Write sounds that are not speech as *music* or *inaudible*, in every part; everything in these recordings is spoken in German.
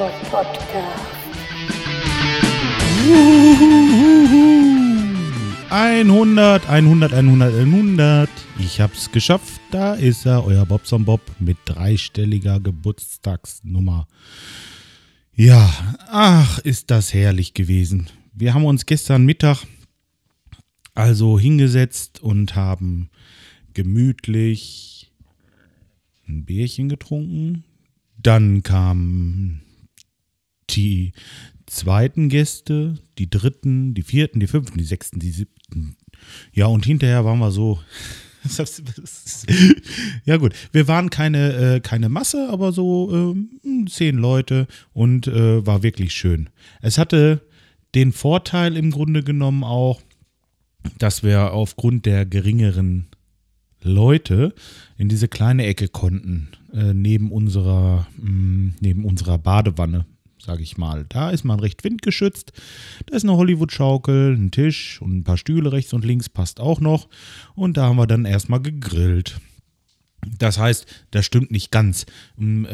Podcast. 100, 100, 100, 100. Ich hab's geschafft. Da ist er, euer Bobson Bob mit dreistelliger Geburtstagsnummer. Ja, ach, ist das herrlich gewesen. Wir haben uns gestern Mittag also hingesetzt und haben gemütlich ein Bierchen getrunken. Dann kamen die zweiten Gäste, die dritten, die vierten, die fünften, die sechsten, die siebten. Ja, und hinterher waren wir so. *laughs* ja gut, wir waren keine, äh, keine Masse, aber so äh, zehn Leute und äh, war wirklich schön. Es hatte den Vorteil im Grunde genommen auch, dass wir aufgrund der geringeren Leute in diese kleine Ecke konnten, äh, neben unserer, mh, neben unserer Badewanne, sage ich mal. Da ist man recht windgeschützt. Da ist eine Hollywood-Schaukel, ein Tisch und ein paar Stühle rechts und links passt auch noch. Und da haben wir dann erstmal gegrillt. Das heißt, das stimmt nicht ganz. Um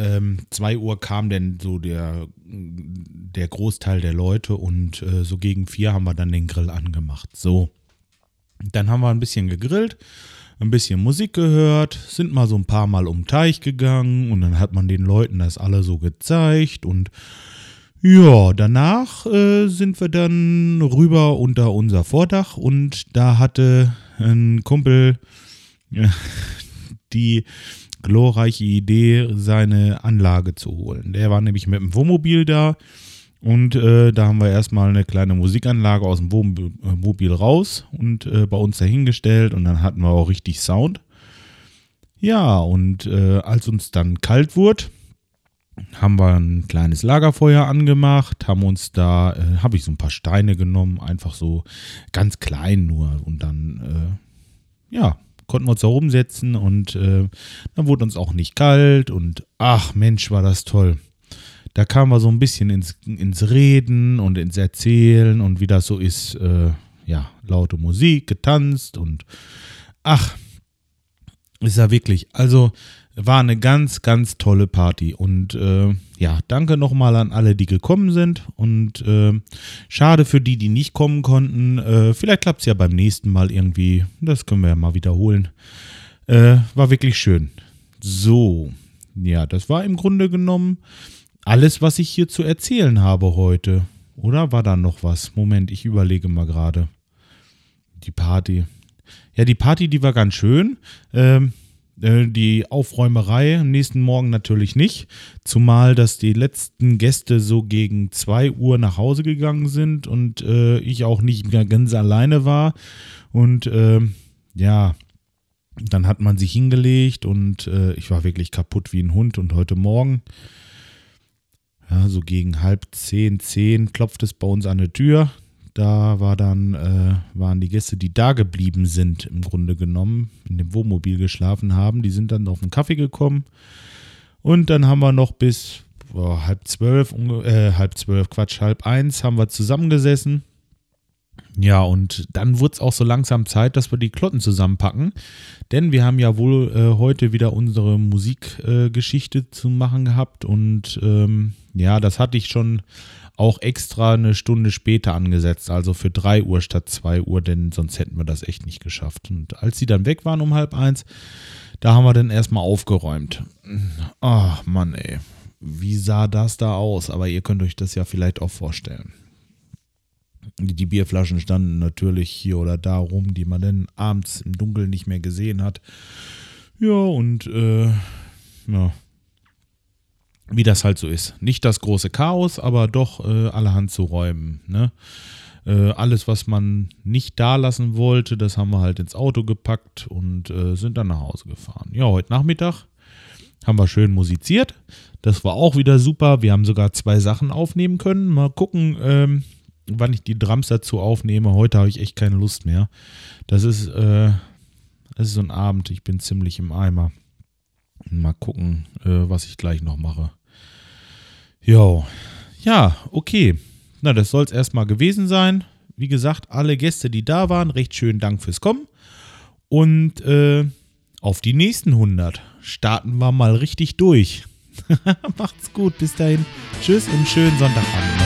2 ähm, Uhr kam denn so der, der Großteil der Leute und äh, so gegen 4 haben wir dann den Grill angemacht. So. Dann haben wir ein bisschen gegrillt, ein bisschen Musik gehört, sind mal so ein paar Mal um den Teich gegangen und dann hat man den Leuten das alle so gezeigt und ja, danach äh, sind wir dann rüber unter unser Vordach und da hatte ein Kumpel äh, *laughs* die glorreiche Idee, seine Anlage zu holen. Der war nämlich mit dem Wohnmobil da und äh, da haben wir erstmal eine kleine Musikanlage aus dem Wohnmobil raus und äh, bei uns dahingestellt und dann hatten wir auch richtig Sound. Ja, und äh, als uns dann kalt wurde, haben wir ein kleines Lagerfeuer angemacht, haben uns da, äh, habe ich so ein paar Steine genommen, einfach so ganz klein nur. Und dann, äh, ja, konnten wir uns da rumsetzen und äh, dann wurde uns auch nicht kalt und ach Mensch, war das toll. Da kamen wir so ein bisschen ins, ins Reden und ins Erzählen und wie das so ist, äh, ja, laute Musik, getanzt und ach, ist ja wirklich, also war eine ganz, ganz tolle Party und äh, ja, danke nochmal an alle, die gekommen sind und äh, schade für die, die nicht kommen konnten. Äh, vielleicht klappt es ja beim nächsten Mal irgendwie, das können wir ja mal wiederholen. Äh, war wirklich schön. So, ja, das war im Grunde genommen alles, was ich hier zu erzählen habe heute. Oder war da noch was? Moment, ich überlege mal gerade. Die Party. Ja, die Party, die war ganz schön. Ähm, äh, die Aufräumerei am nächsten Morgen natürlich nicht. Zumal, dass die letzten Gäste so gegen 2 Uhr nach Hause gegangen sind und äh, ich auch nicht ganz alleine war. Und äh, ja, dann hat man sich hingelegt und äh, ich war wirklich kaputt wie ein Hund. Und heute Morgen ja, so gegen halb zehn, zehn klopft es bei uns an der Tür. Da war dann, äh, waren die Gäste, die da geblieben sind, im Grunde genommen, in dem Wohnmobil geschlafen haben, die sind dann auf den Kaffee gekommen. Und dann haben wir noch bis oh, halb zwölf, äh, halb zwölf, Quatsch, halb eins haben wir zusammengesessen ja, und dann wurde es auch so langsam Zeit, dass wir die Klotten zusammenpacken. Denn wir haben ja wohl äh, heute wieder unsere Musikgeschichte äh, zu machen gehabt. Und ähm, ja, das hatte ich schon auch extra eine Stunde später angesetzt. Also für 3 Uhr statt 2 Uhr, denn sonst hätten wir das echt nicht geschafft. Und als sie dann weg waren um halb eins, da haben wir dann erstmal aufgeräumt. Ach Mann, ey. Wie sah das da aus? Aber ihr könnt euch das ja vielleicht auch vorstellen. Die Bierflaschen standen natürlich hier oder da rum, die man dann abends im Dunkeln nicht mehr gesehen hat. Ja, und äh, ja, wie das halt so ist. Nicht das große Chaos, aber doch äh, allerhand zu räumen. Ne? Äh, alles, was man nicht da lassen wollte, das haben wir halt ins Auto gepackt und äh, sind dann nach Hause gefahren. Ja, heute Nachmittag haben wir schön musiziert. Das war auch wieder super. Wir haben sogar zwei Sachen aufnehmen können. Mal gucken, ähm, wann ich die Drums dazu aufnehme. Heute habe ich echt keine Lust mehr. Das ist, äh, das ist so ein Abend. Ich bin ziemlich im Eimer. Mal gucken, äh, was ich gleich noch mache. Jo. Ja, okay. Na, das soll es erstmal gewesen sein. Wie gesagt, alle Gäste, die da waren, recht schönen Dank fürs Kommen. Und äh, auf die nächsten 100 starten wir mal richtig durch. *laughs* Macht's gut, bis dahin. Tschüss und schönen Sonntagabend.